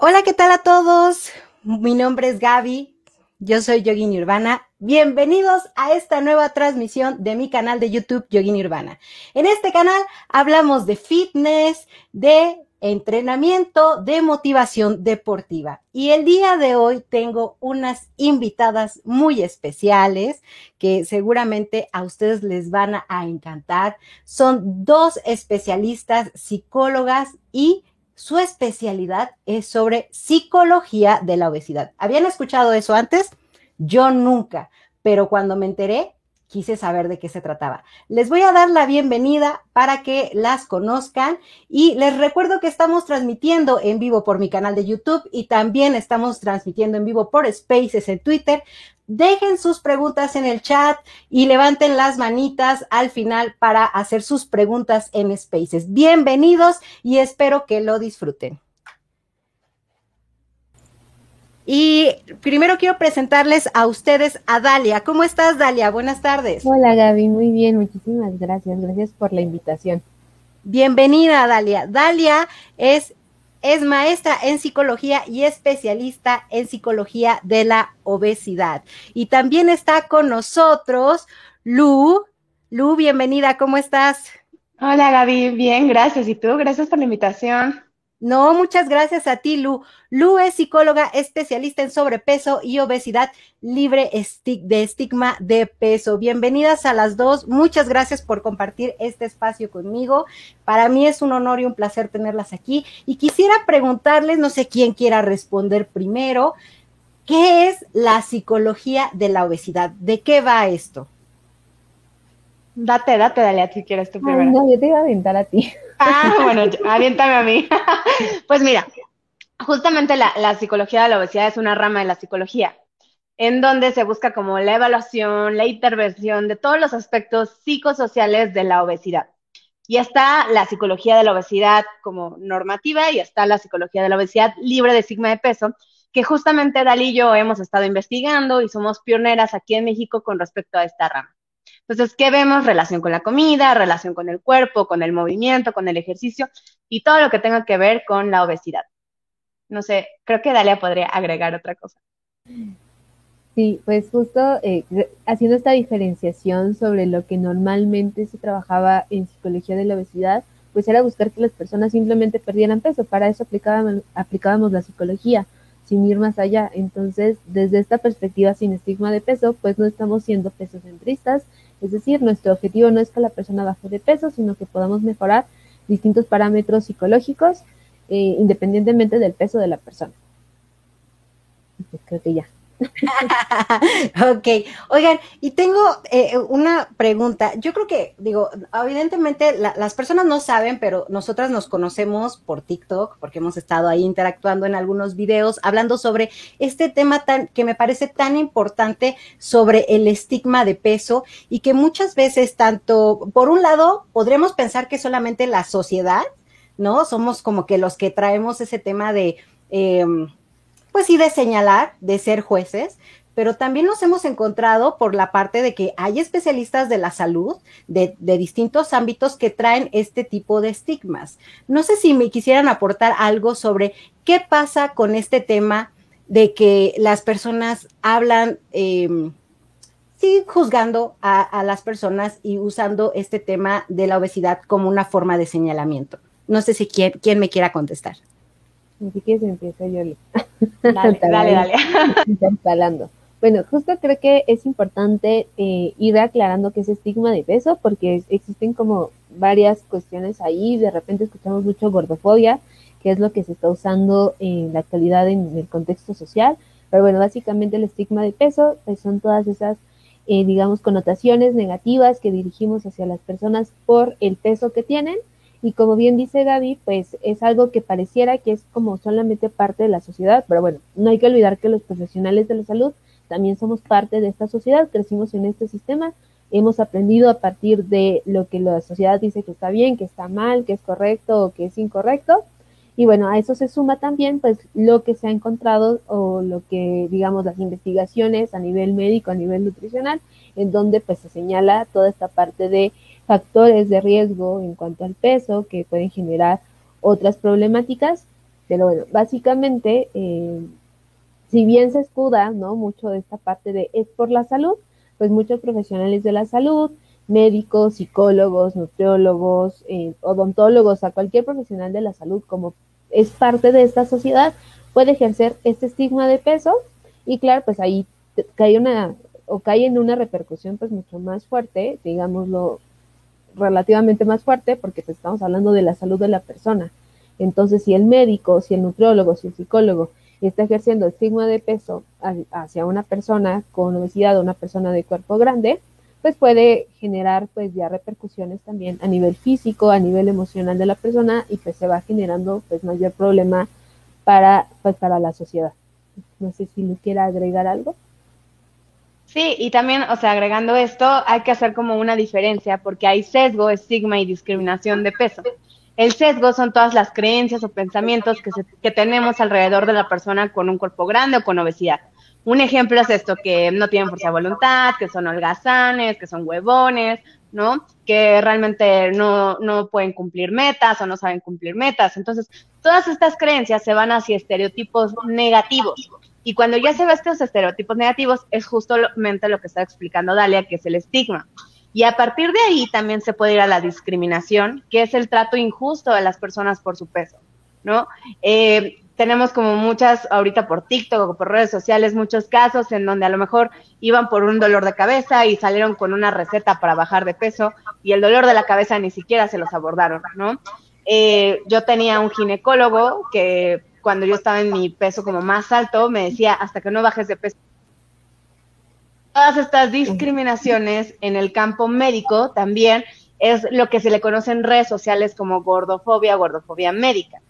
Hola, ¿qué tal a todos? Mi nombre es Gaby, yo soy Yogini Urbana. Bienvenidos a esta nueva transmisión de mi canal de YouTube Yogini Urbana. En este canal hablamos de fitness, de entrenamiento, de motivación deportiva. Y el día de hoy tengo unas invitadas muy especiales que seguramente a ustedes les van a encantar. Son dos especialistas, psicólogas y su especialidad es sobre psicología de la obesidad. ¿Habían escuchado eso antes? Yo nunca, pero cuando me enteré, quise saber de qué se trataba. Les voy a dar la bienvenida para que las conozcan y les recuerdo que estamos transmitiendo en vivo por mi canal de YouTube y también estamos transmitiendo en vivo por Spaces en Twitter dejen sus preguntas en el chat y levanten las manitas al final para hacer sus preguntas en Spaces. Bienvenidos y espero que lo disfruten. Y primero quiero presentarles a ustedes a Dalia. ¿Cómo estás, Dalia? Buenas tardes. Hola, Gaby. Muy bien. Muchísimas gracias. Gracias por la invitación. Bienvenida, Dalia. Dalia es es maestra en psicología y especialista en psicología de la obesidad. Y también está con nosotros Lu. Lu, bienvenida, ¿cómo estás? Hola Gaby, bien, gracias. ¿Y tú? Gracias por la invitación. No, muchas gracias a ti, Lu. Lu es psicóloga especialista en sobrepeso y obesidad libre de estigma de peso. Bienvenidas a las dos. Muchas gracias por compartir este espacio conmigo. Para mí es un honor y un placer tenerlas aquí. Y quisiera preguntarles, no sé quién quiera responder primero, ¿qué es la psicología de la obesidad? ¿De qué va esto? Date, date, dale, si quieres tú primero. no, yo te iba a aventar a ti. Ah, bueno, aviéntame a mí. Pues mira, justamente la, la, psicología de la obesidad es una rama de la psicología, en donde se busca como la evaluación, la intervención de todos los aspectos psicosociales de la obesidad. Y está la psicología de la obesidad como normativa y está la psicología de la obesidad libre de sigma de peso, que justamente Dalí y yo hemos estado investigando y somos pioneras aquí en México con respecto a esta rama. Entonces, ¿qué vemos? Relación con la comida, relación con el cuerpo, con el movimiento, con el ejercicio y todo lo que tenga que ver con la obesidad. No sé, creo que Dalia podría agregar otra cosa. Sí, pues justo eh, haciendo esta diferenciación sobre lo que normalmente se trabajaba en psicología de la obesidad, pues era buscar que las personas simplemente perdieran peso. Para eso aplicábamos, aplicábamos la psicología, sin ir más allá. Entonces, desde esta perspectiva sin estigma de peso, pues no estamos siendo pesocentristas, es decir, nuestro objetivo no es que la persona baje de peso, sino que podamos mejorar distintos parámetros psicológicos eh, independientemente del peso de la persona. Pues creo que ya. ok, oigan, y tengo eh, una pregunta. Yo creo que, digo, evidentemente las personas no saben, pero nosotras nos conocemos por TikTok, porque hemos estado ahí interactuando en algunos videos, hablando sobre este tema tan que me parece tan importante sobre el estigma de peso y que muchas veces, tanto, por un lado, podremos pensar que solamente la sociedad, ¿no? Somos como que los que traemos ese tema de... Eh, pues sí, de señalar, de ser jueces, pero también nos hemos encontrado por la parte de que hay especialistas de la salud de, distintos ámbitos que traen este tipo de estigmas. No sé si me quisieran aportar algo sobre qué pasa con este tema de que las personas hablan, em, sí, juzgando a, las personas y usando este tema de la obesidad como una forma de señalamiento. No sé si quién, quién me quiera contestar. Ni que empiezo yo. Dale, dale, dale. instalando. Bueno, justo creo que es importante eh, ir aclarando que es estigma de peso, porque existen como varias cuestiones ahí. De repente escuchamos mucho gordofobia, que es lo que se está usando en la actualidad en el contexto social. Pero bueno, básicamente el estigma de peso pues son todas esas, eh, digamos, connotaciones negativas que dirigimos hacia las personas por el peso que tienen y como bien dice Gaby, pues es algo que pareciera que es como solamente parte de la sociedad, pero bueno, no hay que olvidar que los profesionales de la salud también somos parte de esta sociedad, crecimos en este sistema, hemos aprendido a partir de lo que la sociedad dice que está bien, que está mal, que es correcto o que es incorrecto. Y bueno, a eso se suma también pues lo que se ha encontrado o lo que digamos las investigaciones a nivel médico, a nivel nutricional, en donde pues se señala toda esta parte de factores de riesgo en cuanto al peso que pueden generar otras problemáticas Pero bueno, básicamente, eh, si bien se escuda, ¿no? Mucho de esta parte de es por la salud, pues muchos profesionales de la salud, médicos, psicólogos, nutriólogos, eh, odontólogos, a cualquier profesional de la salud, como es parte de esta sociedad, puede ejercer este estigma de peso y claro, pues ahí cae una o cae en una repercusión pues mucho más fuerte, digámoslo relativamente más fuerte, porque pues, estamos hablando de la salud de la persona. Entonces, si el médico, si el nutriólogo, si el psicólogo está ejerciendo estigma de peso hacia una persona con obesidad o una persona de cuerpo grande, pues puede generar pues ya repercusiones también a nivel físico, a nivel emocional de la persona y pues se va generando pues mayor problema para pues para la sociedad. No sé si le quiera agregar algo. Sí, y también, o sea, agregando esto, hay que hacer como una diferencia porque hay sesgo, estigma y discriminación de peso. El sesgo son todas las creencias o pensamientos que, que tenemos alrededor de la persona con un cuerpo grande o con obesidad. Un ejemplo es esto, que no tienen fuerza de voluntad, que son holgazanes, que son huevones, ¿no? Que realmente no, no pueden cumplir metas o no saben cumplir metas. Entonces, todas estas creencias se van hacia estereotipos negativos. Y cuando ya se ve estos estereotipos negativos, es justamente lo que está explicando Dalia, que es el estigma. Y a partir de ahí también se puede ir a la discriminación, que es el trato injusto de las personas por su peso, ¿no? Eh, tenemos como muchas, ahorita por TikTok o por redes sociales, muchos casos en donde a lo mejor iban por un dolor de cabeza y salieron con una receta para bajar de peso y el dolor de la cabeza ni siquiera se los abordaron, ¿no? Eh, yo tenía un ginecólogo que cuando yo estaba en mi peso como más alto, me decía, hasta que no bajes de peso. Todas estas discriminaciones en el campo médico también es lo que se le conoce en redes sociales como gordofobia, gordofobia médica.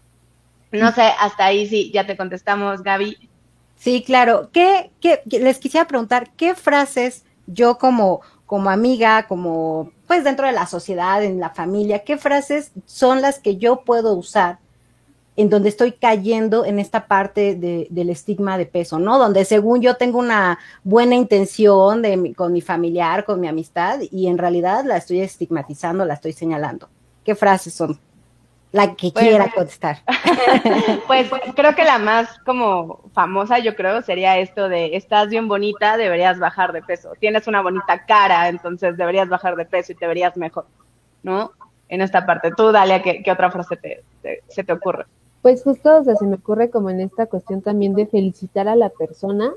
No sé, hasta ahí sí, ya te contestamos, Gaby. Sí, claro. ¿Qué, les quisiera preguntar, ¿qué frases yo como, como amiga, como pues dentro de la sociedad, en la familia, qué frases son las que yo puedo usar en donde estoy cayendo en esta parte de, del estigma de peso, ¿no? Donde según yo tengo una buena intención de con mi familiar, con mi amistad, y en realidad la estoy estigmatizando, la estoy señalando. ¿Qué frases son? La que pues, quiera contestar. pues creo que la más como famosa, yo creo, sería esto de estás bien bonita, deberías bajar de peso. Tienes una bonita cara, entonces deberías bajar de peso y te verías mejor, ¿no? En esta parte. Tú, Dalia, ¿qué, qué otra frase te, se te ocurre? Pues justo, o sea, se me ocurre como en esta cuestión también de felicitar a la persona,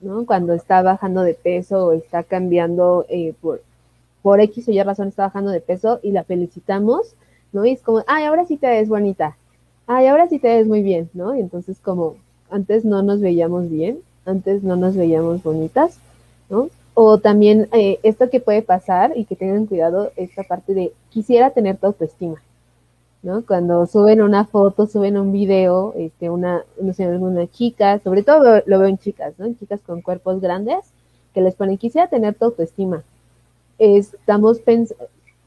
¿no? Cuando está bajando de peso o está cambiando eh, por, por X o Y razón está bajando de peso y la felicitamos, ¿no? Y es como, ay, ahora sí te ves bonita, ay, ahora sí te ves muy bien, ¿no? Y entonces como antes no nos veíamos bien, antes no nos veíamos bonitas, ¿no? O también eh, esto que puede pasar y que tengan cuidado, esta parte de quisiera tener tu autoestima, ¿no? Cuando suben una foto, suben un video, este, una, no sé, alguna chica, sobre todo lo, veo en chicas, ¿no? En chicas con cuerpos grandes, que les ponen, quisiera tener tu autoestima. Estamos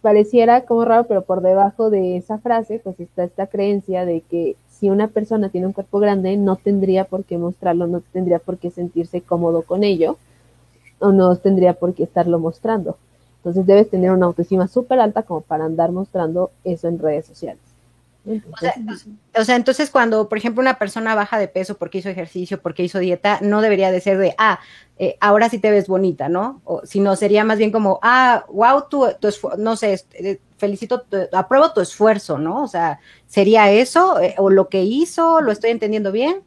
pareciera como raro, pero por debajo de esa frase, pues está esta creencia de que si una persona tiene un cuerpo grande, no tendría por qué mostrarlo, no tendría por qué sentirse cómodo con ello, o no tendría por qué estarlo mostrando. Entonces debes tener una autoestima súper alta como para andar mostrando eso en redes sociales. O, sea, entonces cuando, por ejemplo, una persona baja de peso porque hizo ejercicio, porque hizo dieta, no debería de ser de, ah, eh, ahora sí te ves bonita, ¿no? O, sino sería más bien como, ah, wow, tu, tu no sé, eh, felicito, apruebo tu esfuerzo, ¿no? O sea, ¿sería eso? Eh, ¿O lo que hizo? ¿Lo estoy entendiendo bien?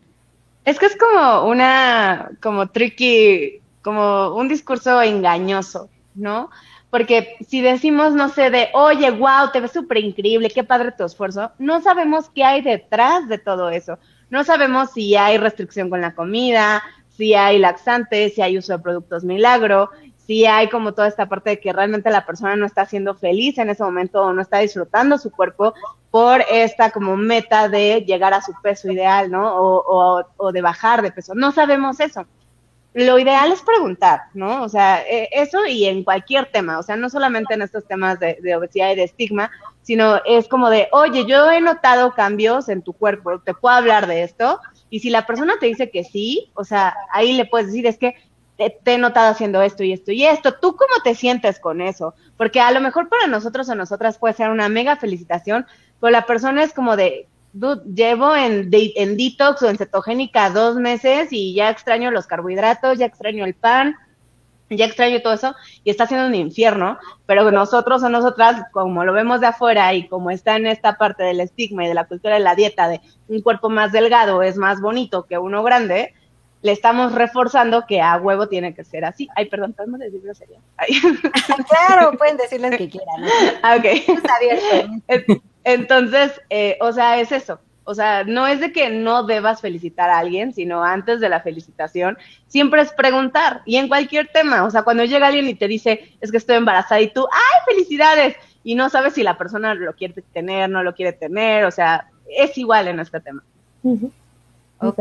Es que es como una, como tricky, como un discurso engañoso, ¿no? Porque si decimos, no sé, de, oye, wow, te ves súper increíble, qué padre tu esfuerzo, no sabemos qué hay detrás de todo eso. No sabemos si hay restricción con la comida, si hay laxantes, si hay uso de productos milagro, si hay como toda esta parte de que realmente la persona no está siendo feliz en ese momento o no está disfrutando su cuerpo por esta como meta de llegar a su peso ideal, ¿no? O, o de bajar de peso. No sabemos eso lo ideal es preguntar, ¿no? O sea, e, eso y en cualquier tema, o sea, no solamente en estos temas de, obesidad y de estigma, sino es como de, oye, yo he notado cambios en tu cuerpo, ¿te puedo hablar de esto? Y si la persona te dice que sí, o sea, ahí le puedes decir, es que te, he notado haciendo esto y esto y esto, ¿tú cómo te sientes con eso? Porque a lo mejor para nosotros o nosotras puede ser una mega felicitación, pero la persona es como de, llevo en, en detox o en cetogénica dos meses y ya extraño los carbohidratos, ya extraño el pan, ya extraño todo eso y está siendo un infierno, pero nosotros o nosotras, como lo vemos de afuera y como está en esta parte del estigma y de la cultura de la dieta de un cuerpo más delgado es más bonito que uno grande, le estamos reforzando que a huevo tiene que ser así. Ay, perdón, ¿podemos decir grosería? claro, pueden decir lo que quieran. Ah, ok. Entonces, eh, o sea, es eso. O sea, no es de que no debas felicitar a alguien, sino antes de la felicitación, siempre es preguntar. Y en cualquier tema, o sea, cuando llega alguien y te dice, es que estoy embarazada y tú, ¡ay, felicidades! Y no sabes si la persona lo quiere tener, no lo quiere tener, o sea, es igual en este tema. Ok.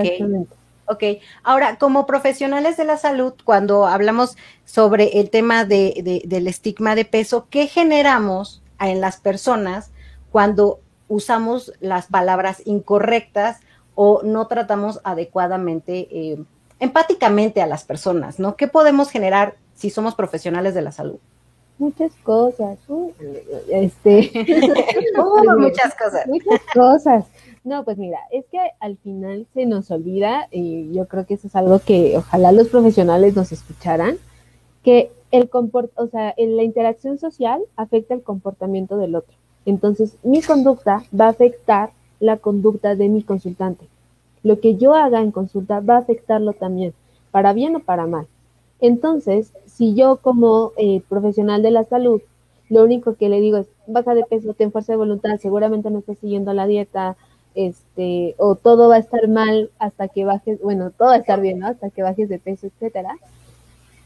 Ok, ahora como profesionales de la salud, cuando hablamos sobre el tema de, del estigma de peso, ¿qué generamos en las personas cuando usamos las palabras incorrectas o no tratamos adecuadamente, eh, empáticamente a las personas, ¿no? ¿Qué podemos generar si somos profesionales de la salud? Muchas cosas, este, muchas cosas. Muchas cosas. No, pues mira, es que al final se nos olvida, y yo creo que eso es algo que ojalá los profesionales nos escucharan, que el comport o sea, la interacción social afecta el comportamiento del otro. Entonces, mi conducta va a afectar la conducta de mi consultante. Lo que yo haga en consulta va a afectarlo también, para bien o para mal. Entonces, si yo como eh, profesional de la salud, lo único que le digo es, baja de peso, ten fuerza de voluntad, seguramente no estás siguiendo la dieta, este, o todo va a estar mal hasta que bajes, bueno, todo va a estar bien, ¿no? Hasta que bajes de peso, etcétera.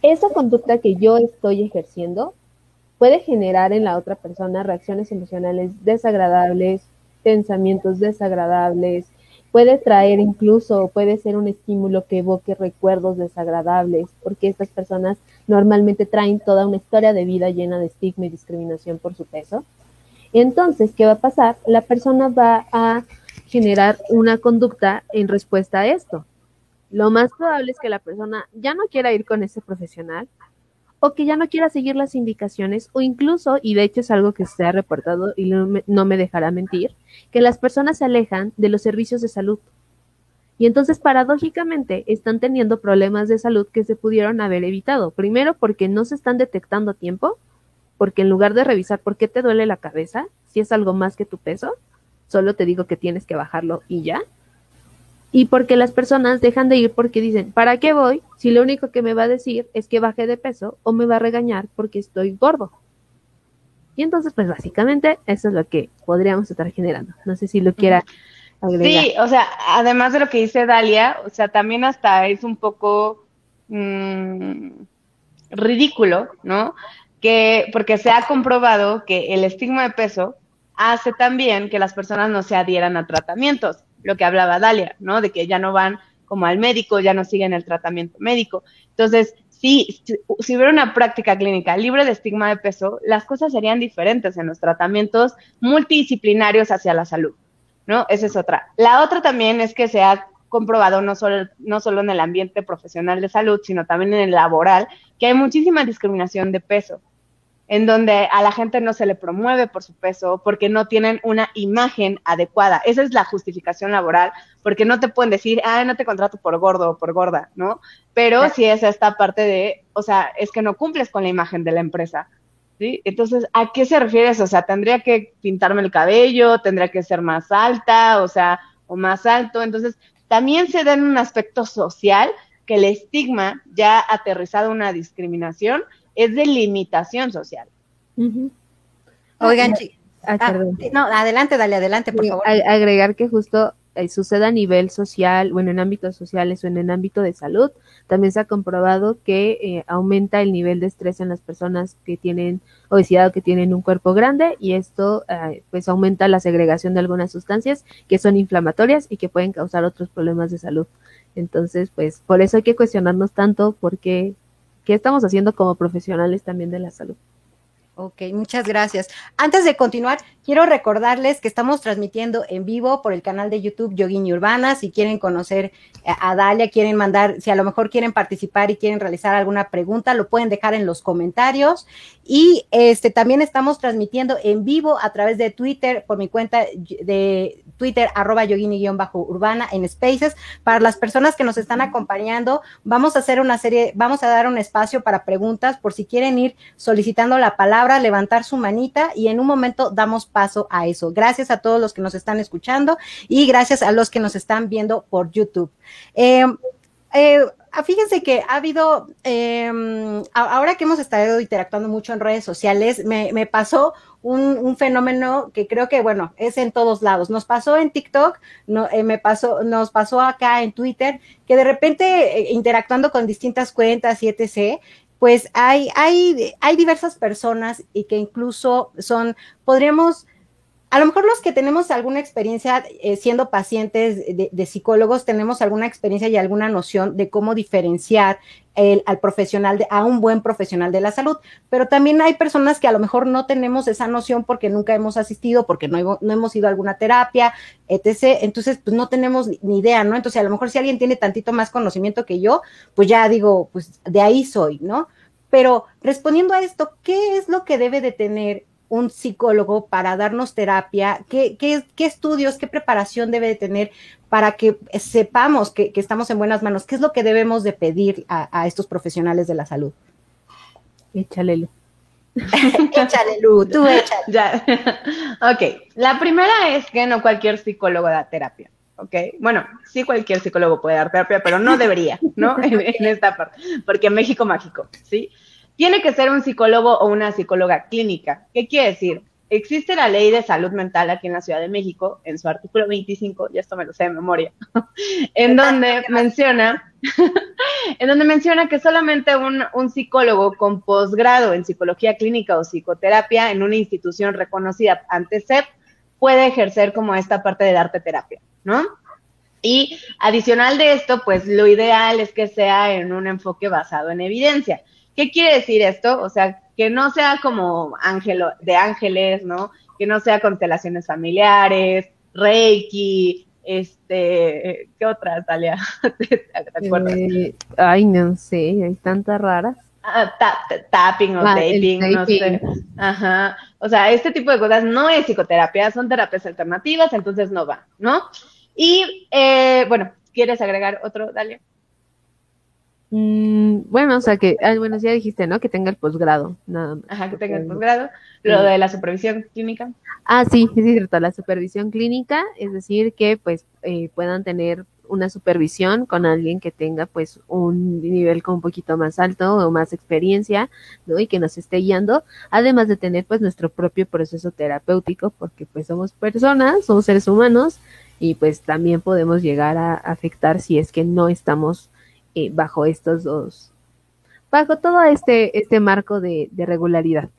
Esa conducta que yo estoy ejerciendo puede generar en la otra persona reacciones emocionales desagradables, pensamientos desagradables, puede traer incluso, puede ser un estímulo que evoque recuerdos desagradables, porque estas personas normalmente traen toda una historia de vida llena de estigma y discriminación por su peso. Entonces, ¿qué va a pasar? La persona va a generar una conducta en respuesta a esto. Lo más probable es que la persona ya no quiera ir con ese profesional o que ya no quiera seguir las indicaciones o incluso, y de hecho es algo que se ha reportado y no me, no me dejará mentir, que las personas se alejan de los servicios de salud. Y entonces, paradójicamente, están teniendo problemas de salud que se pudieron haber evitado. Primero, porque no se están detectando a tiempo, porque en lugar de revisar por qué te duele la cabeza, si es algo más que tu peso, solo te digo que tienes que bajarlo y ya. Y porque las personas dejan de ir porque dicen, ¿para qué voy si lo único que me va a decir es que baje de peso o me va a regañar porque estoy gordo? Y entonces, pues básicamente eso es lo que podríamos estar generando. No sé si lo quiera agregar. Sí, o sea, además de lo que dice Dalia, o sea, también hasta es un poco mmm, ridículo, ¿no? Que, porque se ha comprobado que el estigma de peso hace también que las personas no se adhieran a tratamientos, lo que hablaba Dalia, ¿no? De que ya no van como al médico, ya no siguen el tratamiento médico. Entonces, si, si hubiera una práctica clínica libre de estigma de peso, las cosas serían diferentes en los tratamientos multidisciplinarios hacia la salud, ¿no? Esa es otra. La otra también es que se ha comprobado no solo, no solo en el ambiente profesional de salud, sino también en el laboral, que hay muchísima discriminación de peso en donde a la gente no se le promueve por su peso, porque no tienen una imagen adecuada. Esa es la justificación laboral, porque no te pueden decir, ah, no te contrato por gordo o por gorda, ¿no? Pero sí es esta parte de, o sea, es que no cumples con la imagen de la empresa. ¿Sí? Entonces, ¿a qué se refiere eso? O sea, tendría que pintarme el cabello, tendría que ser más alta, o sea, o más alto. Entonces, también se da en un aspecto social que el estigma ya aterrizado una discriminación es de limitación social. Oigan, ah, ah, no, adelante, dale, adelante, por favor. Agregar que justo eh, sucede a nivel social, bueno, en ámbitos sociales o en el ámbito de salud, también se ha comprobado que eh, aumenta el nivel de estrés en las personas que tienen obesidad o que tienen un cuerpo grande y esto eh, pues aumenta la segregación de algunas sustancias que son inflamatorias y que pueden causar otros problemas de salud. Entonces, pues por eso hay que cuestionarnos tanto porque ¿Qué estamos haciendo como profesionales también de la salud? Ok, muchas gracias. Antes de continuar, quiero recordarles que estamos transmitiendo en vivo por el canal de YouTube Yogini Urbana. Si quieren conocer a Dalia, quieren mandar, si a lo mejor quieren participar y quieren realizar alguna pregunta, lo pueden dejar en los comentarios. Y este también estamos transmitiendo en vivo a través de Twitter por mi cuenta de Twitter, arroba yogini-urbana en Spaces. Para las personas que nos están acompañando, vamos a hacer una serie, vamos a dar un espacio para preguntas por si quieren ir solicitando la palabra, levantar su manita y en un momento damos paso a eso. Gracias a todos los que nos están escuchando y gracias a los que nos están viendo por YouTube. Eh, eh, fíjense que ha habido, em, ahora que hemos estado interactuando mucho en redes sociales, me, pasó un, fenómeno que creo que, bueno, es en todos lados. Nos pasó en TikTok, no, eh, me pasó, nos pasó acá en Twitter, que de repente eh, interactuando con distintas cuentas y etc., pues hay, hay, hay diversas personas y que incluso son, podríamos a lo mejor los que tenemos alguna experiencia eh, siendo pacientes de, psicólogos, tenemos alguna experiencia y alguna noción de cómo diferenciar el, al profesional, de, a un buen profesional de la salud, pero también hay personas que a lo mejor no tenemos esa noción porque nunca hemos asistido, porque no, no hemos ido a alguna terapia, etc. Entonces, pues no tenemos ni idea, ¿no? Entonces, a lo mejor si alguien tiene tantito más conocimiento que yo, pues ya digo, pues de ahí soy, ¿no? Pero respondiendo a esto, ¿qué es lo que debe de tener un psicólogo para darnos terapia? ¿Qué, qué, qué estudios, qué preparación debe de tener para que sepamos que, estamos en buenas manos? ¿Qué es lo que debemos de pedir a, estos profesionales de la salud? Échale, échale, Lu, tú échale. Ya. ok, la primera es que no cualquier psicólogo da terapia. ¿ok? Bueno, sí cualquier psicólogo puede dar terapia, pero no debería, ¿no? en, en, esta parte, porque México mágico, ¿sí? Tiene que ser un psicólogo o una psicóloga clínica. ¿Qué quiere decir? Existe la ley de salud mental aquí en la Ciudad de México, en su artículo 25, y esto me lo sé de memoria, en donde menciona, en donde menciona que solamente un, un psicólogo con posgrado en psicología clínica o psicoterapia en una institución reconocida ante SEP puede ejercer como esta parte de darte terapia, ¿no? Y adicional de esto, pues lo ideal es que sea en un enfoque basado en evidencia. ¿Qué quiere decir esto? O sea, que no sea como ángel de ángeles, ¿no? Que no sea constelaciones familiares, Reiki, este, ¿qué otras, Talia? ¿Te, acuerdas? Eh, ay, no sé, hay tantas raras. Ah, tapping o ah, taping, no sé. Ajá. O sea, este tipo de cosas no es psicoterapia, son terapias alternativas, entonces no va, ¿no? Y, eh, bueno, ¿quieres agregar otro, Dalia? Mm, bueno, o sea que, ah, bueno, ya dijiste, ¿no? Que tenga el posgrado, nada más. Ajá, que tenga el posgrado. Lo de la supervisión clínica. Ah, sí, es cierto, la supervisión clínica, es decir, que pues eh, puedan tener una supervisión con alguien que tenga pues un nivel con un poquito más alto o más experiencia, ¿no? Y que nos esté guiando, además de tener pues nuestro propio proceso terapéutico, porque pues somos personas, somos seres humanos y pues también podemos llegar a afectar si es que no estamos eh, bajo estos dos, bajo todo este, este marco de, regularidad.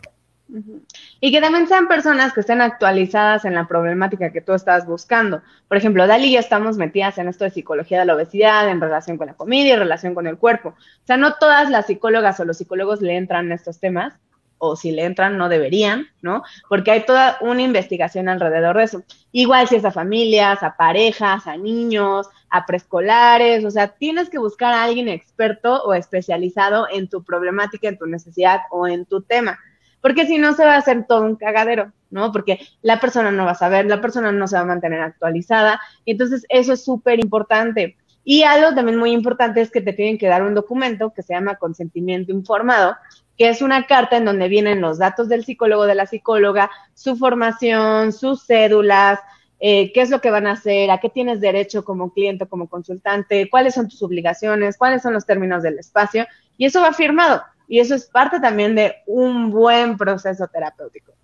Y que también sean personas que estén actualizadas en la problemática que tú estás buscando. Por ejemplo, Dali y yo estamos metidas en esto de psicología de la obesidad, en relación con la comida y en relación con el cuerpo. O sea, no todas las psicólogas o los psicólogos le entran a estos temas, o si le entran, no deberían, ¿no? Porque hay toda una investigación alrededor de eso. Igual si es a familias, a parejas, a niños, a preescolares, o sea, tienes que buscar a alguien experto o especializado en tu problemática, en tu necesidad o en tu tema, porque si no se va a hacer todo un cagadero, ¿no? Porque la persona no va a saber, la persona no se va a mantener actualizada, entonces eso es súper importante. Y algo también muy importante es que te tienen que dar un documento que se llama consentimiento informado, que es una carta en donde vienen los datos del psicólogo, de la psicóloga, su formación, sus cédulas, eh, qué es lo que van a hacer, a qué tienes derecho como cliente, como consultante, cuáles son tus obligaciones, cuáles son los términos del espacio, y eso va firmado. Y eso es parte también de un buen proceso terapéutico.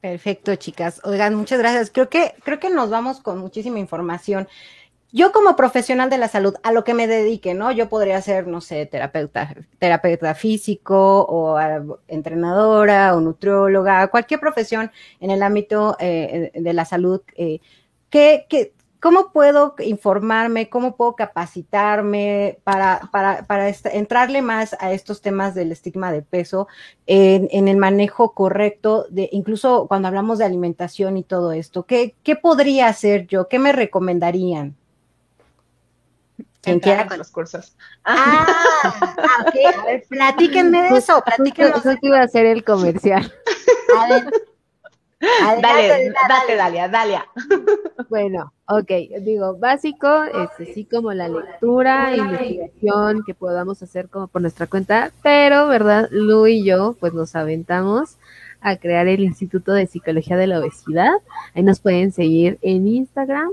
Perfecto, chicas. Oigan, muchas gracias. Creo que, creo que nos vamos con muchísima información yo como profesional de la salud, a lo que me dedique, ¿no? Yo podría ser, no sé, terapeuta, terapeuta físico o ah, entrenadora o nutrióloga, cualquier profesión en el ámbito eh, de la salud. Eh, ¿qué, ¿cómo puedo informarme? ¿Cómo puedo capacitarme para, para, para entrarle más a estos temas del estigma de peso en, en, el manejo correcto, de, incluso cuando hablamos de alimentación y todo esto? ¿Qué, qué podría hacer yo? ¿Qué me recomendarían? Quien quiera con los cursos. Ah, ah, ok. A ver, platíquenme de eso, platíquenme. Eso que iba a ser el comercial. A ver. dale, dale, Dalia, Dalia. Bueno, ok, digo, básico, este, sí como la lectura, investigación que podamos hacer como por nuestra cuenta, pero, ¿verdad? Lu y yo, pues nos aventamos a crear el Instituto de Psicología de la Obesidad. Ahí nos pueden seguir en Instagram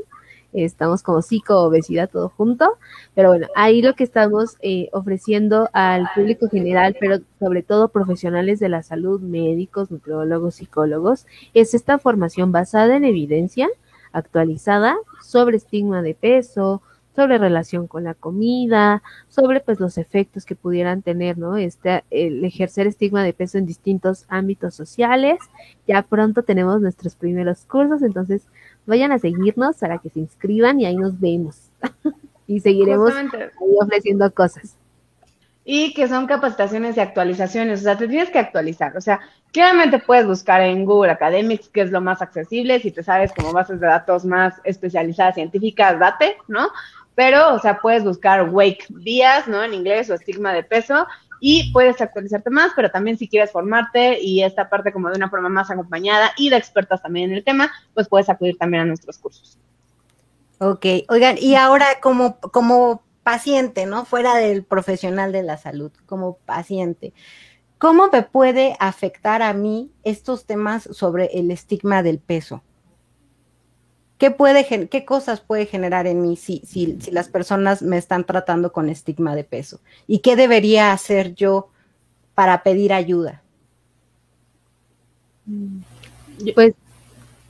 estamos como psico obesidad todo junto, pero bueno, ahí lo que estamos eh, ofreciendo al público general, pero sobre todo profesionales de la salud, médicos, nutriólogos, psicólogos, es esta formación basada en evidencia actualizada sobre estigma de peso, sobre relación con la comida, sobre pues los efectos que pudieran tener, ¿no? Este, el ejercer estigma de peso en distintos ámbitos sociales. Ya pronto tenemos nuestros primeros cursos, entonces vayan a seguirnos para que se inscriban y ahí nos vemos. y seguiremos ofreciendo cosas. Y que son capacitaciones y actualizaciones, o sea, te tienes que actualizar. O sea, claramente puedes buscar en Google Academics, que es lo más accesible, si te sabes como bases de datos más especializadas científicas, date, ¿no? Pero, o sea, puedes buscar Wake Días, ¿no? En inglés o estigma de peso y puedes actualizarte más, pero también si quieres formarte y esta parte como de una forma más acompañada y de expertas también en el tema, pues puedes acudir también a nuestros cursos. Ok, oigan, y ahora como, como paciente, ¿no? Fuera del profesional de la salud, como paciente, ¿cómo me puede afectar a mí estos temas sobre el estigma del peso? ¿Qué, puede, ¿Qué cosas puede generar en mí si, si, si las personas me están tratando con estigma de peso? ¿Y qué debería hacer yo para pedir ayuda? Pues,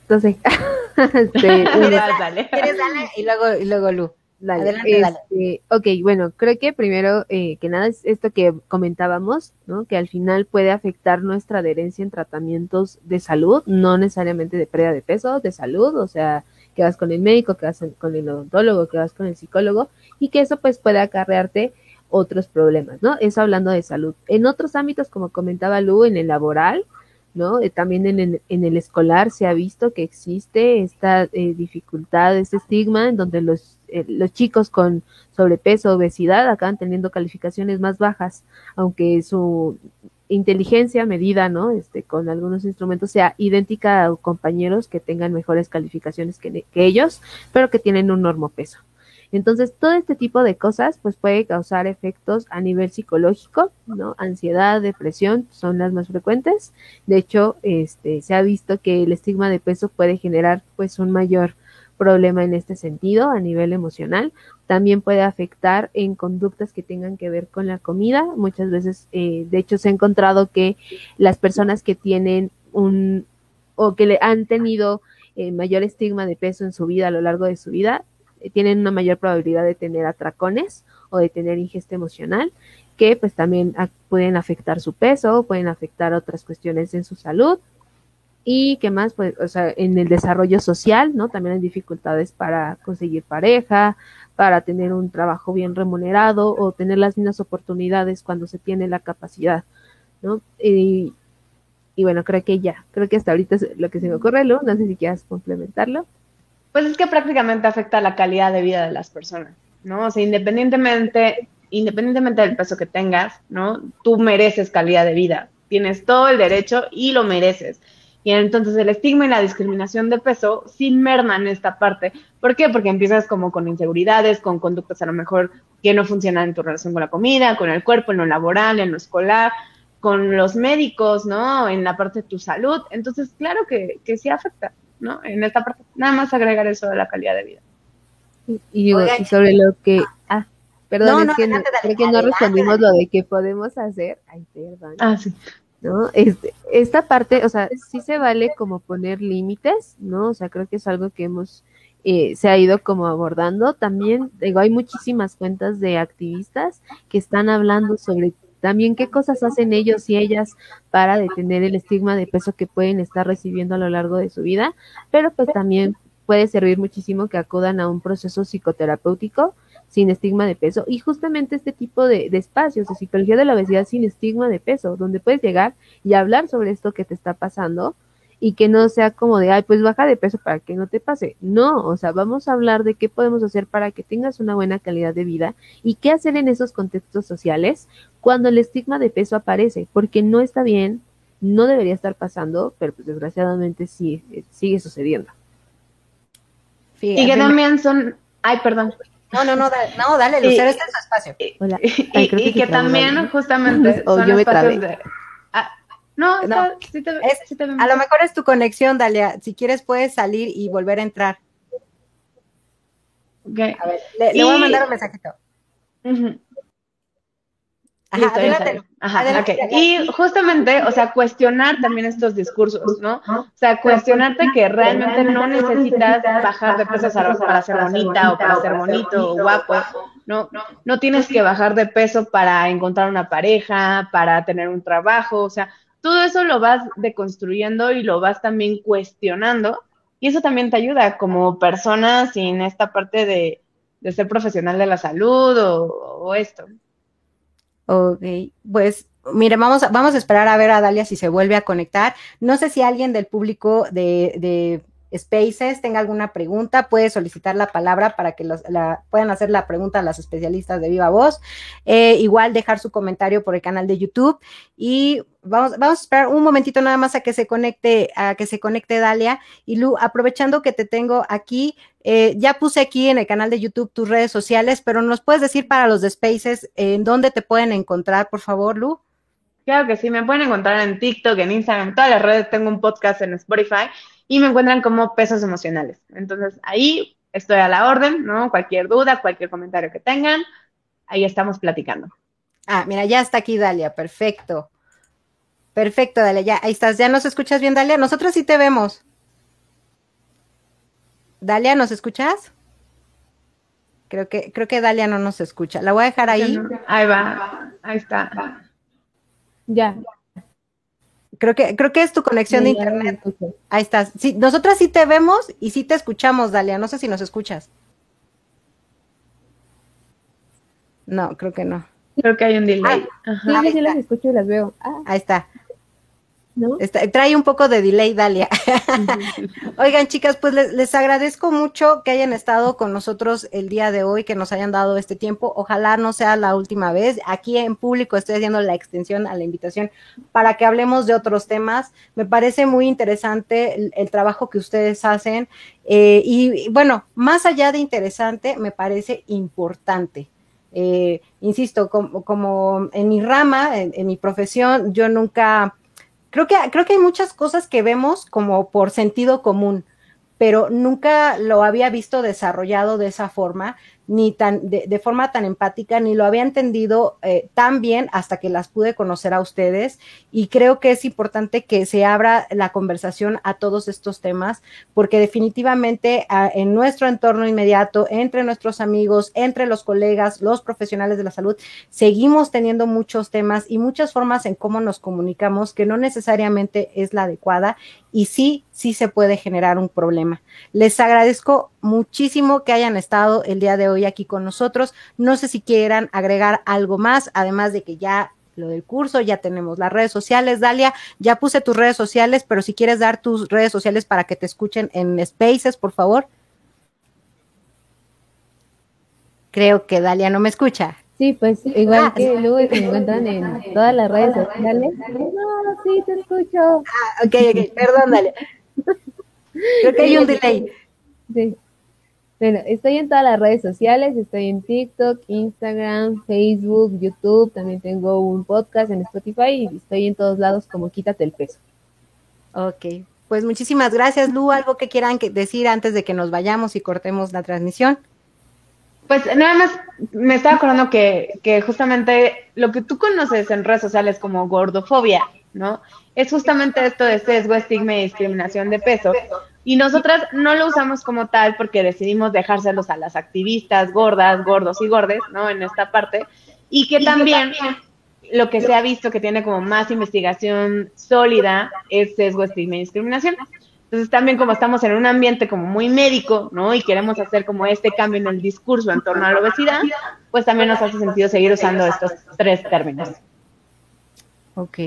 no sé. este, dale? Y luego, y luego Lu. Adelante, dale. Este, ok, bueno, creo que primero eh, que nada es esto que comentábamos, ¿no? Que al final puede afectar nuestra adherencia en tratamientos de salud, no necesariamente de pérdida de peso, de salud, o sea, que vas con el médico, que vas con el odontólogo, que vas con el psicólogo y que eso pues puede acarrearte otros problemas, ¿no? Eso hablando de salud. En otros ámbitos, como comentaba Lu, en el laboral, ¿no? Eh, también en el, en el, escolar se ha visto que existe esta eh, dificultad, este estigma en donde los, eh, los chicos con sobrepeso, obesidad acaban teniendo calificaciones más bajas, aunque su inteligencia medida, ¿no? Este, con algunos instrumentos sea idéntica a compañeros que tengan mejores calificaciones que, ellos, pero que tienen un normopeso. Entonces, todo este tipo de cosas, pues puede causar efectos a nivel psicológico, ¿no? Ansiedad, depresión son las más frecuentes. De hecho, este, se ha visto que el estigma de peso puede generar, pues, un mayor problema en este sentido a nivel emocional. También puede afectar en conductas que tengan que ver con la comida. Muchas veces, eh, de hecho, se ha encontrado que las personas que tienen un o que le han tenido eh, mayor estigma de peso en su vida a lo largo de su vida, eh, tienen una mayor probabilidad de tener atracones o de tener ingesta emocional que pues también pueden afectar su peso, pueden afectar otras cuestiones en su salud y qué más, pues, o sea, en el desarrollo social, ¿no? También hay dificultades para conseguir pareja, para tener un trabajo bien remunerado o tener las mismas oportunidades cuando se tiene la capacidad, ¿no? Y, bueno, creo que ya, creo que hasta ahorita es lo que se me ocurre, Lu, no sé si quieras complementarlo. Pues es que prácticamente afecta la calidad de vida de las personas, ¿no? O sea, independientemente, independientemente del peso que tengas, ¿no? Tú mereces calidad de vida, tienes todo el derecho y lo mereces. Y entonces el estigma y la discriminación de peso sí merman esta parte. ¿Por qué? Porque empiezas como con inseguridades, con conductas a lo mejor que no funcionan en tu relación con la comida, con el cuerpo, en lo laboral, en lo escolar, con los médicos, ¿no? En la parte de tu salud. Entonces, claro que, que sí afecta, ¿no? En esta parte, nada más agregar eso de la calidad de vida. Y, sobre lo que... Ah, perdón, es que, no, que no respondimos lo de qué podemos hacer. Ay, perdón. Ah, sí. ¿No? Este, esta parte, o sea, sí se vale como poner límites, ¿no? O sea, creo que es algo que hemos, eh, se ha ido como abordando. También, digo, hay muchísimas cuentas de activistas que están hablando sobre también qué cosas hacen ellos y ellas para detener el estigma de peso que pueden estar recibiendo a lo largo de su vida, pero pues también puede servir muchísimo que acudan a un proceso psicoterapéutico sin estigma de peso y justamente este tipo de, de, espacios de psicología de la obesidad sin estigma de peso, donde puedes llegar y hablar sobre esto que te está pasando y que no sea como de, ay, pues baja de peso para que no te pase. No, o sea, vamos a hablar de qué podemos hacer para que tengas una buena calidad de vida y qué hacer en esos contextos sociales cuando el estigma de peso aparece, porque no está bien, no debería estar pasando, pero pues desgraciadamente sí, eh, sigue sucediendo. y que también son, ay, perdón. No, no, no, no dale, Lucero, este es su espacio. Hola. y, que, también justamente son espacios de... Ah, no, no sí te, sí te a lo mejor es tu conexión, Dalia. Si quieres puedes salir y volver a entrar. Okay. A ver, le, le voy a mandar un mensajito. Ajá, adelante, Ajá, okay. Y justamente, o sea, cuestionar también estos discursos, ¿no? O sea, cuestionarte que realmente no necesitas bajar de peso para ser bonita o para ser bonito o guapo, ¿no? No tienes que bajar de peso para encontrar una pareja, para tener un trabajo, o sea, todo eso lo vas deconstruyendo y lo vas también cuestionando y eso también te ayuda como persona sin esta parte de, de ser profesional de la salud o, o esto. Ok, pues mire, vamos a, vamos a esperar a ver a Dalia si se vuelve a conectar. No sé si alguien del público de, de Spaces tenga alguna pregunta, puede solicitar la palabra para que los, la, puedan hacer la pregunta a las especialistas de Viva Voz. Eh, igual dejar su comentario por el canal de YouTube y vamos, vamos a esperar un momentito nada más a que se conecte, a que se conecte Dalia. Y Lu, aprovechando que te tengo aquí, eh, ya puse aquí en el canal de YouTube tus redes sociales, pero nos puedes decir para los de Spaces en dónde te pueden encontrar, por favor, Lu. Claro que sí, me pueden encontrar en TikTok, en Instagram, en todas las redes, tengo un podcast en Spotify y me encuentran como pesos emocionales. Entonces ahí estoy a la orden, ¿no? Cualquier duda, cualquier comentario que tengan, ahí estamos platicando. Ah, mira, ya está aquí Dalia, perfecto. Perfecto, Dalia, ya, ahí estás, ¿ya nos escuchas bien, Dalia? Nosotros sí te vemos. Dalia, ¿nos escuchas? Creo que, creo que Dalia no nos escucha. La voy a dejar ahí. Ahí va, ahí está. Ya. Creo que, creo que es tu conexión de internet. Ahí estás. Sí, nosotras sí te vemos y sí te escuchamos, Dalia. No sé si nos escuchas. No, creo que no. Creo que hay un delay. Ah, sí, sí las escucho y las veo. Ah. Ahí está trae un poco de delay, Dalia. Oigan, chicas, pues les, agradezco mucho que hayan estado con nosotros el día de hoy, que nos hayan dado este tiempo. Ojalá no sea la última vez. Aquí en público estoy haciendo la extensión a la invitación para que hablemos de otros temas. Me parece muy interesante el, trabajo que ustedes hacen. Eh, y bueno, más allá de interesante, me parece importante. Eh, insisto, como, en mi rama, en mi profesión, yo nunca creo que, creo que hay muchas cosas que vemos como por sentido común, pero nunca lo había visto desarrollado de esa forma ni tan de, forma tan empática, ni lo había entendido eh, tan bien hasta que las pude conocer a ustedes. Y creo que es importante que se abra la conversación a todos estos temas, porque definitivamente a, en nuestro entorno inmediato, entre nuestros amigos, entre los colegas, los profesionales de la salud, seguimos teniendo muchos temas y muchas formas en cómo nos comunicamos que no necesariamente es la adecuada y sí, sí se puede generar un problema. Les agradezco muchísimo que hayan estado el día de hoy aquí con nosotros. No sé si quieran agregar algo más, además de que ya lo del curso, ya tenemos las redes sociales. Dalia, ya puse tus redes sociales, pero si quieres dar tus redes sociales para que te escuchen en Spaces, por favor. Creo que Dalia no me escucha. Sí, pues igual ah, que luego se encuentran en todas las redes sociales. No, sí, te escucho. Ah, ok, ok, perdón, Dalia. Creo que hay un delay. Sí. Bueno, estoy en todas las redes sociales, estoy en TikTok, Instagram, Facebook, YouTube, también tengo un podcast en Spotify y estoy en todos lados como Quítate el peso. Ok, pues muchísimas gracias, Lu. ¿Algo que quieran decir antes de que nos vayamos y cortemos la transmisión? Pues nada más me estaba acordando que, que justamente lo que tú conoces en redes sociales como gordofobia, ¿no? Es justamente esto de sesgo, estigma y discriminación de peso, y nosotras no lo usamos como tal porque decidimos dejárselos a las activistas gordas, gordos y gordes, ¿no? En esta parte. Y que también lo que se ha visto que tiene como más investigación sólida es sesgo, estigma y discriminación. Entonces también como estamos en un ambiente como muy médico, ¿no? Y queremos hacer como este cambio en el discurso en torno a la obesidad, pues también nos hace sentido seguir usando estos tres términos. Ok.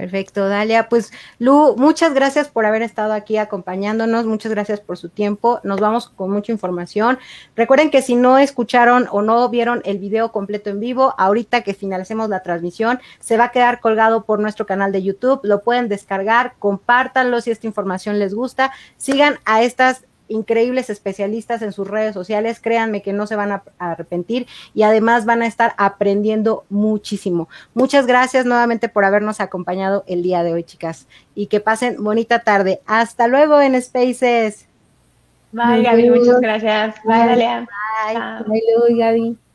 Perfecto, Dalia. Pues Lu, muchas gracias por haber estado aquí acompañándonos, muchas gracias por su tiempo. Nos vamos con mucha información. Recuerden que si no escucharon o no vieron el video completo en vivo, ahorita que finalicemos la transmisión, se va a quedar colgado por nuestro canal de YouTube. Lo pueden descargar, compártanlo si esta información les gusta. Sigan a estas increíbles especialistas en sus redes sociales, créanme que no se van a arrepentir y además van a estar aprendiendo muchísimo. Muchas gracias nuevamente por habernos acompañado el día de hoy, chicas, y que pasen bonita tarde. Hasta luego en Spaces. Bye, Gaby, muchas gracias. Bye, Bye, Bye, Gaby.